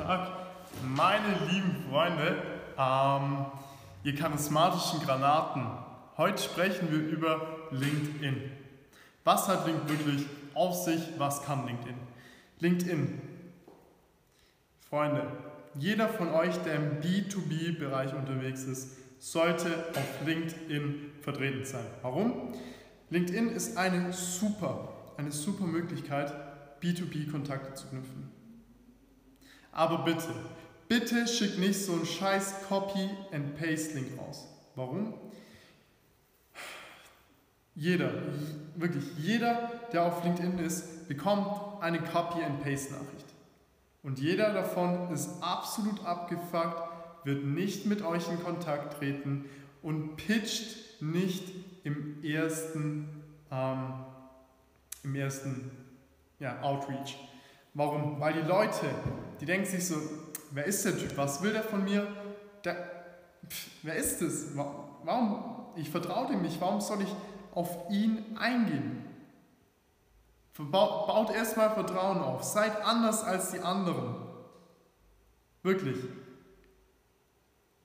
Tag, meine lieben Freunde, ähm, ihr charismatischen Granaten. Heute sprechen wir über LinkedIn. Was hat LinkedIn wirklich auf sich? Was kann LinkedIn? LinkedIn. Freunde, jeder von euch, der im B2B-Bereich unterwegs ist, sollte auf LinkedIn vertreten sein. Warum? LinkedIn ist eine super, eine super Möglichkeit, B2B-Kontakte zu knüpfen. Aber bitte, bitte schick nicht so einen scheiß Copy-and-Paste-Link raus. Warum? Jeder, wirklich jeder, der auf LinkedIn ist, bekommt eine Copy-and-Paste-Nachricht. Und jeder davon ist absolut abgefuckt, wird nicht mit euch in Kontakt treten und pitcht nicht im ersten, ähm, im ersten ja, Outreach. Warum? Weil die Leute, die denken sich so, wer ist der Typ? Was will der von mir? Der, pff, wer ist es? Warum? Ich vertraue dem nicht. Warum soll ich auf ihn eingehen? Baut erstmal Vertrauen auf. Seid anders als die anderen. Wirklich.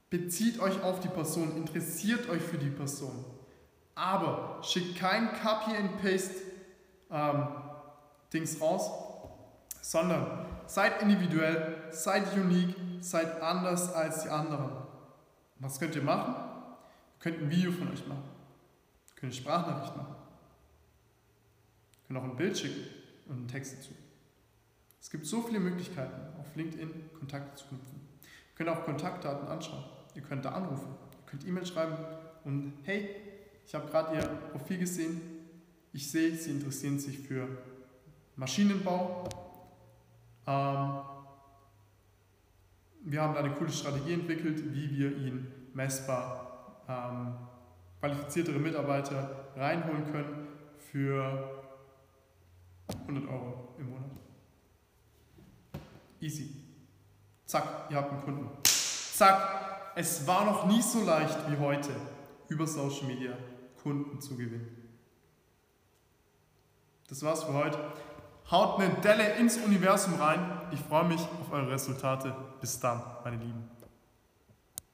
Bezieht euch auf die Person. Interessiert euch für die Person. Aber schickt kein Copy and Paste ähm, Dings raus, sondern seid individuell, seid unique, seid anders als die anderen. Was könnt ihr machen? Ihr könnt ein Video von euch machen. Ihr könnt eine Sprachnachricht machen. Ihr könnt auch ein Bild schicken und einen Text dazu. Es gibt so viele Möglichkeiten, auf LinkedIn Kontakte zu knüpfen. Ihr könnt auch Kontaktdaten anschauen. Ihr könnt da anrufen. Ihr könnt E-Mail schreiben und hey, ich habe gerade Ihr Profil gesehen. Ich sehe, Sie interessieren sich für Maschinenbau. Ähm, wir haben da eine coole Strategie entwickelt, wie wir ihn messbar ähm, qualifiziertere Mitarbeiter reinholen können für 100 Euro im Monat. Easy. Zack, ihr habt einen Kunden. Zack, es war noch nie so leicht wie heute, über Social Media Kunden zu gewinnen. Das war's für heute. Haut eine Delle ins Universum rein. Ich freue mich auf eure Resultate. Bis dann, meine Lieben.